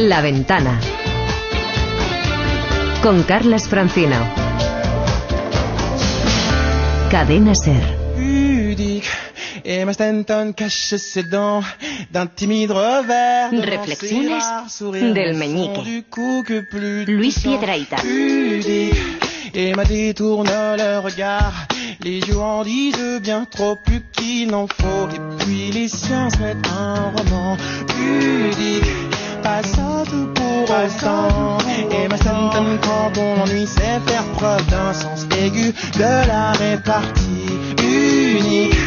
La ventana. Con Carlas Francino. Cadena Ser. E Reflexiones del meñique. Luis Piedraita. et m'a détourne le regard. Les yeux en disent bien trop plus qu'il n'en faut. Et puis les sciences mettent un roman pudique. Et ma scène quand bon l'ennui, c'est faire preuve d'un sens aigu de la répartie unique.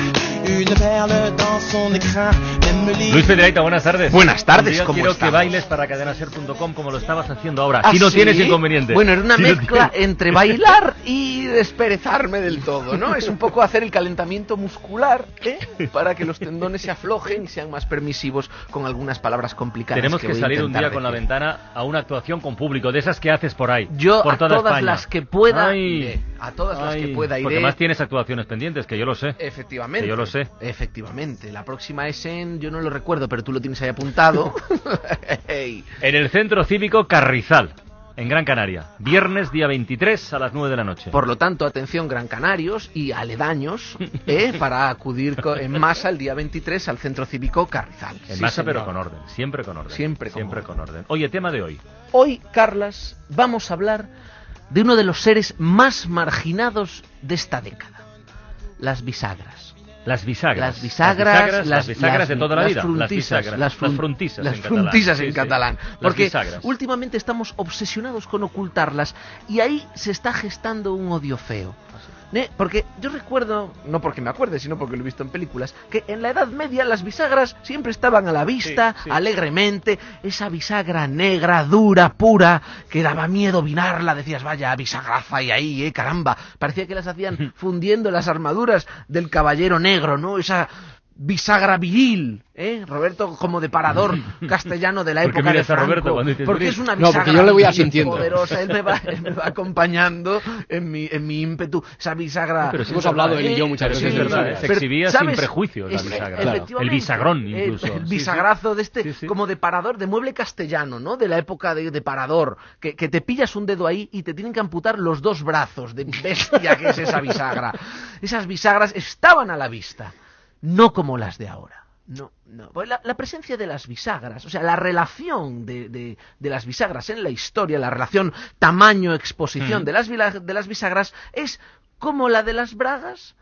Une perle dans son écrin, même les Luis Pedreita, buenas tardes. Buenas tardes, ¿cómo quiero estamos? que bailes para cadenaser.com como lo estabas haciendo ahora. ¿Ah, si no sí? tienes inconveniente. Bueno, era una Si no mezcla tienes- entre bailar y desperezarme del todo, ¿no? Es un poco hacer el calentamiento muscular, ¿eh? Para que los tendones se aflojen y sean más permisivos con algunas palabras complicadas. Tenemos que, a salir un día con la ventana a una actuación con público, de esas que haces por ahí. Yo por a toda todas España. las que pueda Ay. A todas las que pueda iré. Porque más tienes actuaciones pendientes, que yo lo sé. Efectivamente. Que yo lo sé. Efectivamente. La próxima es en. Yo no lo recuerdo, pero tú lo tienes ahí apuntado. En el Centro Cívico Carrizal, en Gran Canaria. Viernes día 23 a las 9 de la noche. Por lo tanto, atención Gran Canarios y aledaños ¿eh? para acudir en masa el día 23 al Centro Cívico Carrizal. En Sí, masa, pero con orden. Siempre con orden. Siempre con Siempre orden. con orden. Oye, tema de hoy. Hoy, Carlas, vamos a hablar de uno de los seres más marginados de esta década. Las bisagras. Las bisagras. Las bisagras, las bisagras de toda la vida. las bisagras. las fruntisas las en catalán. fruntisas Sí, en catalán. Porque últimamente estamos obsesionados con ocultarlas y ahí se está gestando un odio feo. ¿Eh? Porque yo recuerdo, no porque me acuerde, sino porque lo he visto en películas, que en la Edad Media las bisagras siempre estaban a la vista, Sí, sí. alegremente, esa bisagra negra, dura, pura, que daba miedo vinarla, decías, vaya, bisagraza hay ahí, eh, caramba, parecía que las hacían fundiendo las armaduras del caballero negro, ¿no? Esa bisagra viril, ¿eh? Roberto como de parador castellano de la ¿Por qué época de a Roberto Franco, cuando dices porque viril? es una No, bisagra porque yo le voy viril asintiendo. poderosa, él me va, él me va acompañando en mi, en mi ímpetu, esa bisagra... No, pero sí Hemos hablado él y yo ¿eh? muchas sí veces es verdad. ¿eh? se exhibía ¿sabes? sin prejuicios la bisagra. El bisagrón, el- incluso. El, bisagrazo de este, Sí, sí. como de parador, de mueble castellano, ¿no? De la época de, de parador, que, que te pillas un dedo ahí y te tienen que amputar los dos brazos, de bestia que es esa bisagra. Esas bisagras estaban a la vista, no como las de ahora. No, no. Pues La, la presencia de las bisagras, o sea, la relación de, de- de las bisagras en la historia, la relación tamaño-exposición Mm. de, las, de las bisagras es como la de las bragas,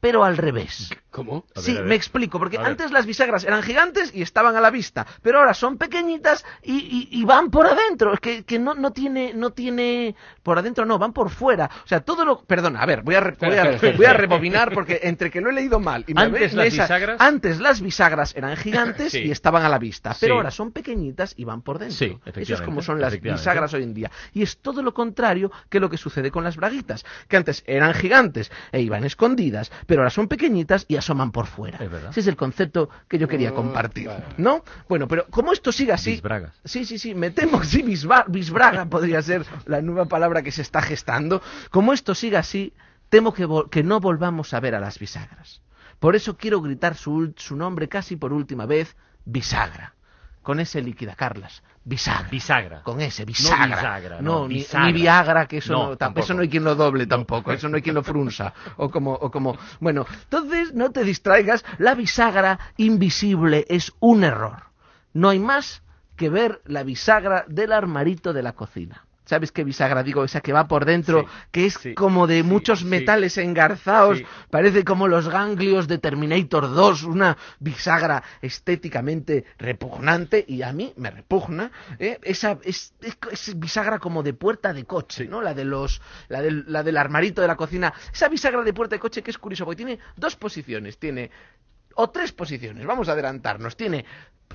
pero al revés. ¿Cómo? Ver, Sí, me explico, porque A ver. antes las bisagras eran gigantes y estaban a la vista, pero ahora son pequeñitas y, y- y van por adentro, es que, que no, no tiene, no tiene, por adentro no, van por fuera, o sea, todo lo, perdona, a ver, voy a, re- voy a, voy rebobinar porque entre que lo he leído mal y me Antes las esa- bisagras- antes las bisagras eran gigantes Sí. y estaban a la vista, pero Sí. ahora son pequeñitas y van por dentro. Sí, Eso es como son las bisagras hoy en día. Y es todo lo contrario que lo que sucede con las braguitas, que antes eran gigantes e iban escondidas, pero ahora son pequeñitas y asoman por fuera. Es. Ese es el concepto que yo quería Mm, compartir, vale. ¿no? Bueno, pero como esto sigue así... Bisbragas. Sí, sí, sí, me temo, sí, bisba- bisbraga podría ser la nueva palabra que se está gestando. Como esto sigue así, temo que, que no volvamos a ver a las bisagras. Por eso quiero gritar su, ul- su nombre casi por última vez, bisagra. Con ese líquida, Carlas. Bisagra. Bisagra. Con ese, bisagra. bisagra, no, bisagra. ni Viagra, que eso No, no, tam- tampoco. eso no hay quien lo doble tampoco, eso no hay quien lo frunza. O como, o como, bueno, entonces no te distraigas, la bisagra invisible es un error. No hay más que ver la bisagra del armarito de la cocina. ¿Sabes qué bisagra digo? Esa que va por dentro, Sí, que es sí, como de sí, muchos metales engarzados, parece como los ganglios de Terminator 2, una bisagra estéticamente repugnante, y a mí me repugna, ¿eh? esa es, es- es bisagra como de puerta de coche, ¿no? La de los, la del, la del armarito de la cocina, esa bisagra de puerta de coche que es curioso, porque tiene dos posiciones, tiene, o tres posiciones, vamos a adelantarnos, tiene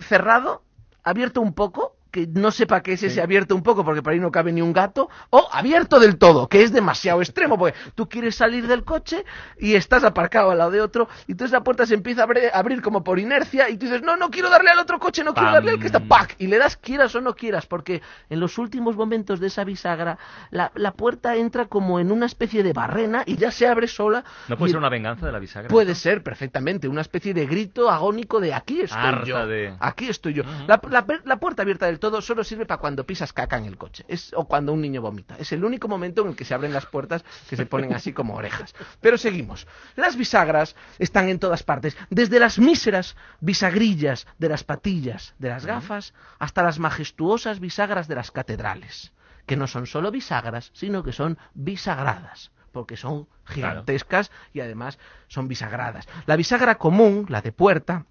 cerrado, abierto un poco, que no sepa qué es ese abierto un poco porque por ahí no cabe ni un gato, o abierto del todo, que es demasiado extremo, porque tú quieres salir del coche y estás aparcado al lado de otro, y entonces la puerta se empieza a abrir, como por inercia, y tú dices, no, no quiero darle al otro coche, no quiero Pam. darle al que está, ¡pac! Y le das quieras o no quieras, porque en los últimos momentos de esa bisagra, la, la puerta entra como en una especie de barrena y ya se abre sola. ¿No puede ser una venganza de la bisagra? Puede ser perfectamente una especie de grito agónico de aquí estoy Harta yo. de- Aquí estoy yo. la, la- la puerta abierta del todo todo solo sirve para cuando pisas caca en el coche es, o cuando un niño vomita. Es el único momento en el que se abren las puertas que se ponen así como orejas. Pero seguimos. Las bisagras están en todas partes, desde las míseras bisagrillas de las patillas de las gafas hasta las majestuosas bisagras de las catedrales, que no son solo bisagras, sino que son bisagradas porque son gigantescas y además son bisagradas. La bisagra común, la de puerta,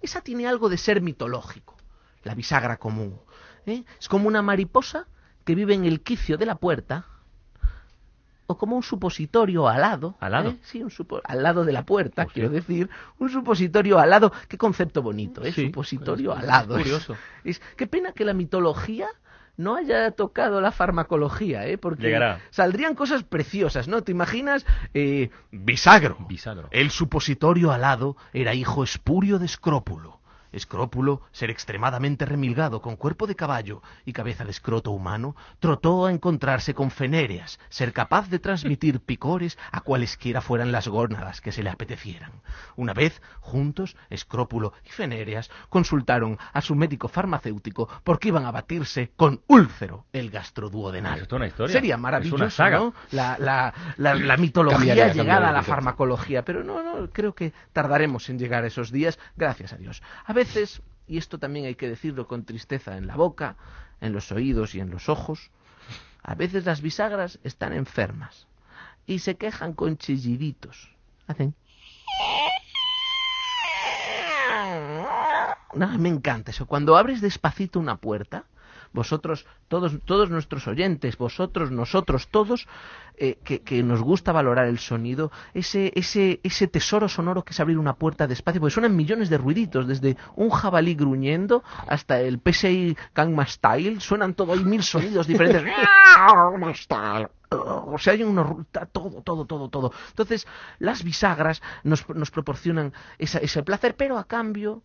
esa tiene algo de ser mitológico, la bisagra común. ¿eh? Es como una mariposa que vive en el quicio de la puerta, o como un supositorio alado. ¿Al lado? ¿eh? Sí, un supo- al lado de la puerta, quiero decir. Un supositorio alado. Qué concepto bonito, ¿eh? Sí, supositorio es- es alado. curioso. Es, qué pena que la mitología no haya tocado la farmacología, ¿eh? Porque Llegará. saldrían cosas preciosas, ¿no? ¿Te imaginas? Eh, bisagro. Bisagro. El supositorio alado era hijo espurio de Escrópulo. Escrópulo, ser extremadamente remilgado con cuerpo de caballo y cabeza de escroto humano, trotó a encontrarse con Fenéreas, ser capaz de transmitir picores a cualesquiera fueran las gónadas que se le apetecieran. Una vez, juntos, Escrópulo y Fenéreas consultaron a su médico farmacéutico porque iban a batirse con úlcero, el gastroduodenal. Es una historia. Sería Es maravilloso, una saga. ¿no? La, la, la, la mitología Cambiaría, llegada cambiaría a la farmacología, pero no, no, creo que tardaremos en llegar a esos días, gracias a Dios. A veces, y esto también hay que decirlo con tristeza en la boca, en los oídos y en los ojos, a veces las bisagras están enfermas y se quejan con chilliditos. Hacen... No, me encanta eso. Cuando abres despacito una puerta, vosotros, todos, todos nuestros oyentes, vosotros, nosotros, todos, eh, que, que nos gusta valorar el sonido, ese, ese, ese tesoro sonoro que es abrir una puerta despacio, porque suenan millones de ruiditos, desde un jabalí gruñendo hasta el PSI Gangnam Style, suenan todo, hay mil sonidos diferentes. O sea, hay unos, ru- ta- todo, todo, todo, todo. Entonces, las bisagras nos, nos proporcionan esa- ese placer, pero a cambio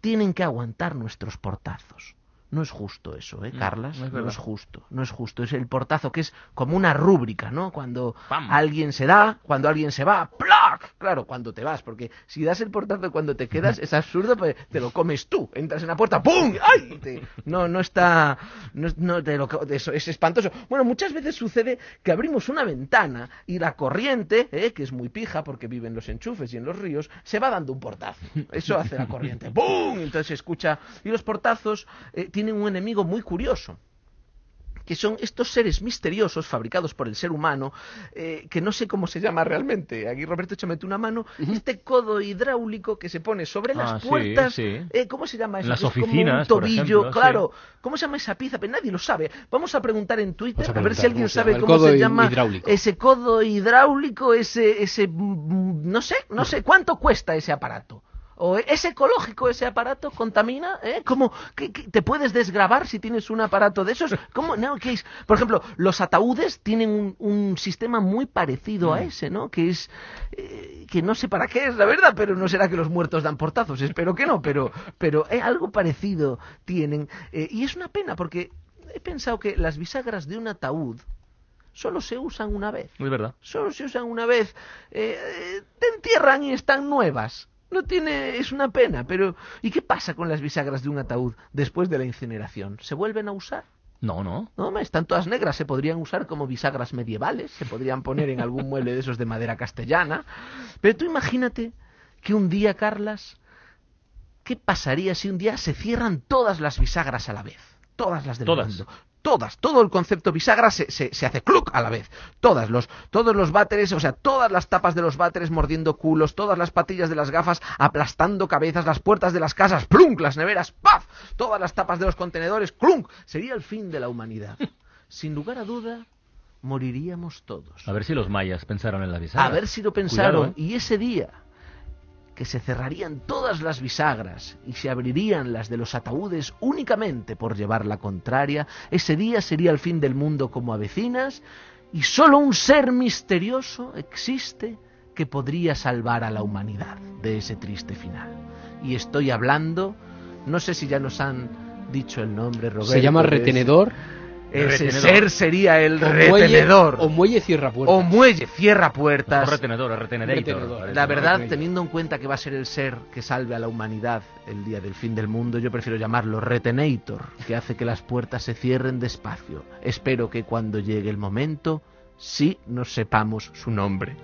tienen que aguantar nuestros portazos. No es justo eso, ¿eh, Mm, Carlas? no es no verdad. es justo, no es justo. Es el portazo que es como una rúbrica, ¿no? Cuando Pam. alguien se da, cuando alguien se va, ¡plac! Claro, cuando te vas, porque si das el portazo cuando te quedas, es absurdo, pues te lo comes tú. Entras en la puerta, ¡pum! ¡Ay! Te- no, no está... No, no te lo eso es espantoso. Bueno, muchas veces sucede que abrimos una ventana y la corriente, ¿eh? que es muy pija porque vive en los enchufes y en los ríos, se va dando un portazo. Eso hace la corriente. ¡Bum! Entonces se escucha. Y los portazos eh, tienen un enemigo muy curioso que son estos seres misteriosos fabricados por el ser humano, eh, que no sé cómo se llama realmente. Aquí Roberto échame una mano. Este codo hidráulico que se pone sobre Ah, las sí, puertas. sí. eh, ¿Cómo se llama eso? las es como oficinas, un tobillo, ejemplo, claro. ¿Cómo se llama esa pieza? Pero nadie lo sabe. Vamos a preguntar en Twitter a a, ver si alguien sabe cómo se llama hidráulico. ese codo hidráulico, ese, ese, mm, no sé, no sé cuánto cuesta ese aparato. ¿O es ecológico ese aparato? ¿Contamina? ¿Eh? ¿Cómo? ¿Qué- qué- ¿Te puedes desgravar si tienes un aparato de esos? ¿Cómo? No, ¿qué es? Por ejemplo, los ataúdes tienen un, un sistema muy parecido a ese, ¿no? Que es... eh, que no sé para qué es, la verdad, pero no será que los muertos dan portazos, espero que no, pero, pero eh, algo parecido tienen. Eh, y es una pena porque he pensado que las bisagras de un ataúd solo se usan una vez Es verdad. solo se usan una vez, eh, eh, te entierran y están nuevas. No tiene, es una pena, pero ¿y qué pasa con las bisagras de un ataúd después de la incineración? ¿Se vuelven a usar? No, no. No, están todas negras, se podrían usar como bisagras medievales, se podrían poner en algún mueble de esos de madera castellana. Pero tú imagínate que un día, Carlas, ¿qué pasaría si un día se cierran todas las bisagras a la vez? Todas las del Todas. mundo. Todas, todo el concepto bisagra se, se, se hace cluc a la vez. Todas, los, todos los váteres, o sea, todas las tapas de los váteres mordiendo culos, todas las patillas de las gafas aplastando cabezas, las puertas de las casas, plunk, las neveras, paf, todas las tapas de los contenedores, clunk. Sería el fin de la humanidad. Sin lugar a duda, moriríamos todos. A ver si los mayas pensaron en la bisagra. A ver si lo pensaron. Cuidado, ¿eh? Y ese día que se cerrarían todas las bisagras y se abrirían las de los ataúdes únicamente por llevar la contraria, ese día sería el fin del mundo como avecinas y solo un ser misterioso existe que podría salvar a la humanidad de ese triste final. Y estoy hablando, no sé si ya nos han dicho el nombre, Roberto. Se llama retenedor Ese Retenedor. ser sería el O muelle- retenedor. o muelle cierra puertas. O muelle cierra puertas. Mejor retenedor. Retenedor. La verdad, teniendo en cuenta que va a ser el ser que salve a la humanidad el día del fin del mundo, yo prefiero llamarlo Retenator, que hace que las puertas se cierren despacio. Espero que cuando llegue el momento, sí nos sepamos su nombre.